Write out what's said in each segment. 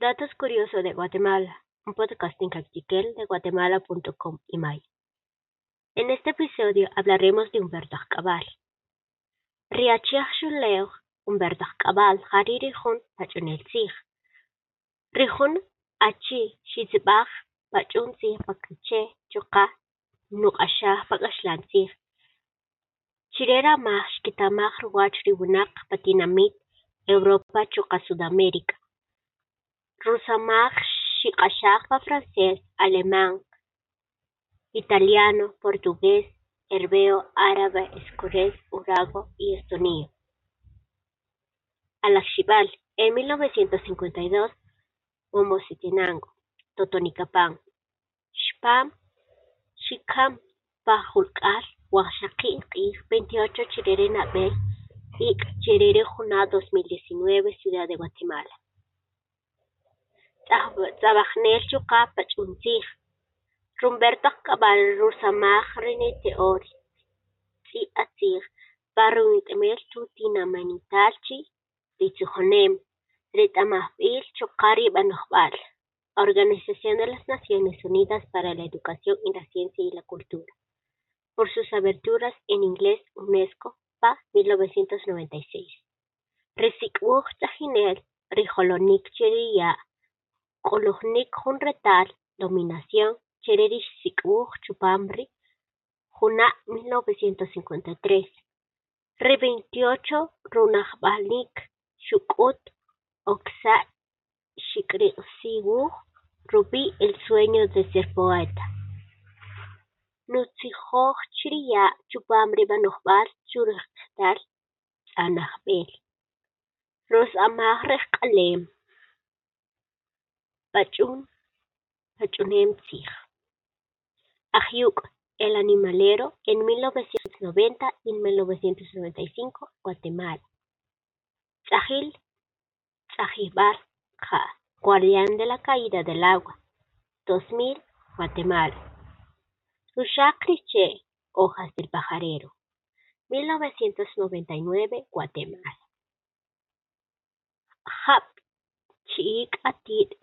Datos curiosos de Guatemala, un podcasting artikel de guatemala.com y May. En este episodio hablaremos de Humberto Acabal. Riachiach Shuleo, Humberto Acabal, Haririhun, Pachunel Sig. Rihun, Achi, Shizbach, Pachun Sig, Pakiche, Chuka, Nukashah, Pakashlan Sig. Chirera Mach, Kitamach, Ruach, Ribunak, Patinamit, Europa, Chuka, Sudamérica. Rusamach, Shikashakpa francés, alemán, italiano, portugués, herbeo, árabe, escurés, urago y estonio. Alaxibal, en 1952, Momositenango, Totonicapán, Shpam, Shikam, Pajulkar, Oaxaquí, 28 Chirere Nabel, y Chirere Juná 2019, Ciudad de Guatemala. Tzabajnel Chuka Pachunzig, Rumberto Cabal Rusamaj Rene Teori, Tzi Atzig, Barruitemel Tutina Manitalchi, Ritzujonem, Retamafil Chokari Banojbal, Organización de las Naciones Unidas para la Educación y la Ciencia y la Cultura, por sus aberturas en inglés UNESCO, PA 1996. Recicbuch Tajinel, Rijolonik Kolujnik Junretal, Dominación, Chererish Sikbuch Chupambri, Juna 1953. Re 28, Runajbalnik, Shukut, Oxa Shikrixibuch, Rubí, el sueño de ser poeta. Nutzijoch Chiria, Chupambri Banojbal, Churajtal, Anahbel. Ros Kalem. Ajiuk, el animalero, en 1990 y 1995, Guatemala. Tzajil, Tzajibar, Ja, guardián de la caída del agua. 2000, Guatemala. Rushakriche, hojas del pajarero. 1999, Guatemala. Hap, Chiik Atit,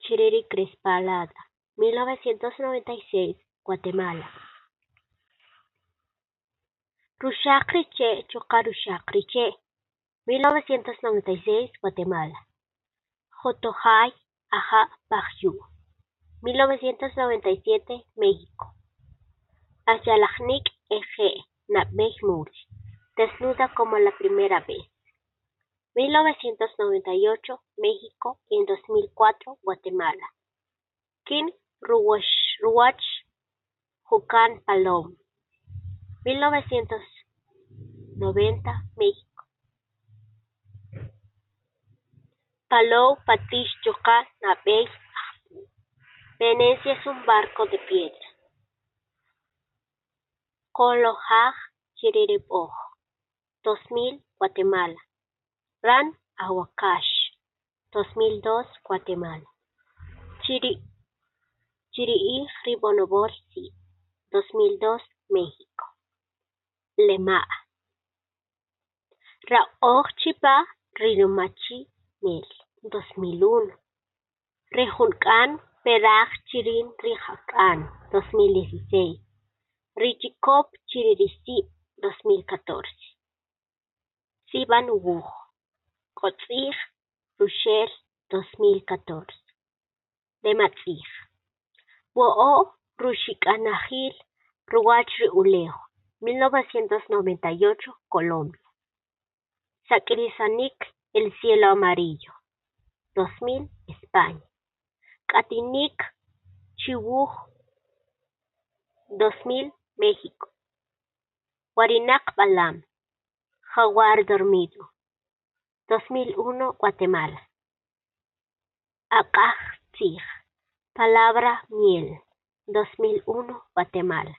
Chiriri Crespalada, 1996, Guatemala. Rushakriche, Chocarusakriche, 1996, Guatemala. Jotohai, Aja Bajyu, 1997, México. Ayalajnik Eje, Nabejmul, desnuda como la primera vez. 1998, México y en 2004, Guatemala. Kin Ruwach, Ruwach Jucan Palom, 1990, México. Palou Patish Choca Nabey Venecia es un barco de piedra. Colohaj Chiriripoj, 2000, Guatemala. Ran Ahuacash, 2002, Guatemala. Chiri, Chirii Ribonoborsi, 2002, México. Lema. Raoj Chipa Rirumachi Nel, 2001. Rejulcan Peraj Chirin Rijacan, 2016. Richikop Chiririsi, 2014. Siban Wuj. Kotzig, Rushel, 2014. Dematzig. Wo'o, Rushikanajil, Ruachri Ulejo, 1998, Colombia. Sacrisanik, El cielo amarillo, 2000, España. Katinik, Chibuj, 2000, México. Guarinak Balam, Jaguar dormido, 2001, Guatemala. Akajtzig, palabra miel, 2001, Guatemala.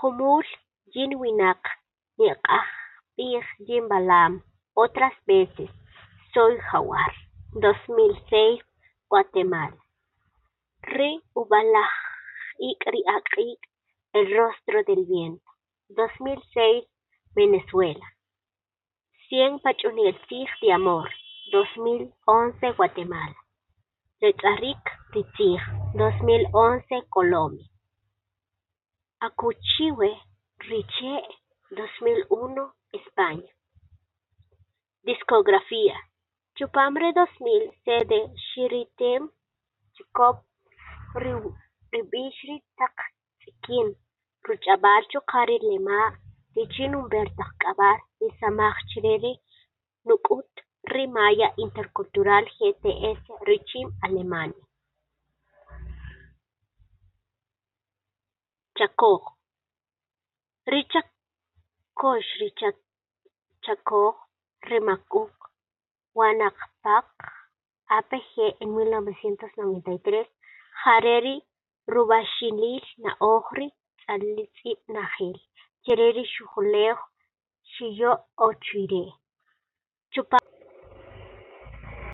Humul Jinwinak, Niakajpig Jimbalam, otras veces, soy jaguar, 2006, Guatemala. Ri Ubalaj Ikri el rostro del viento, 2006, Venezuela. Cien Pachunilzig de amor, 2011 Guatemala. Retz'arrik Ritzij 2011 Colombia. Akuchiwe Riche 2001 España. Discografía Chupambre 2000 Sede Shiritem Chikop Ribishri Tak Tsikin Ruchabacho Kari Lema Tichin Humberto Kabar Isamach Chireri Nukut Rimaya Intercultural GTS Richim Alemania. Kosh Richard Chacó Remakuk Wanakpak APG en 1993 Hareri Rubashilil Naohri Tzalitzi Nahil Chereri Shujuleo Shiyo Chupa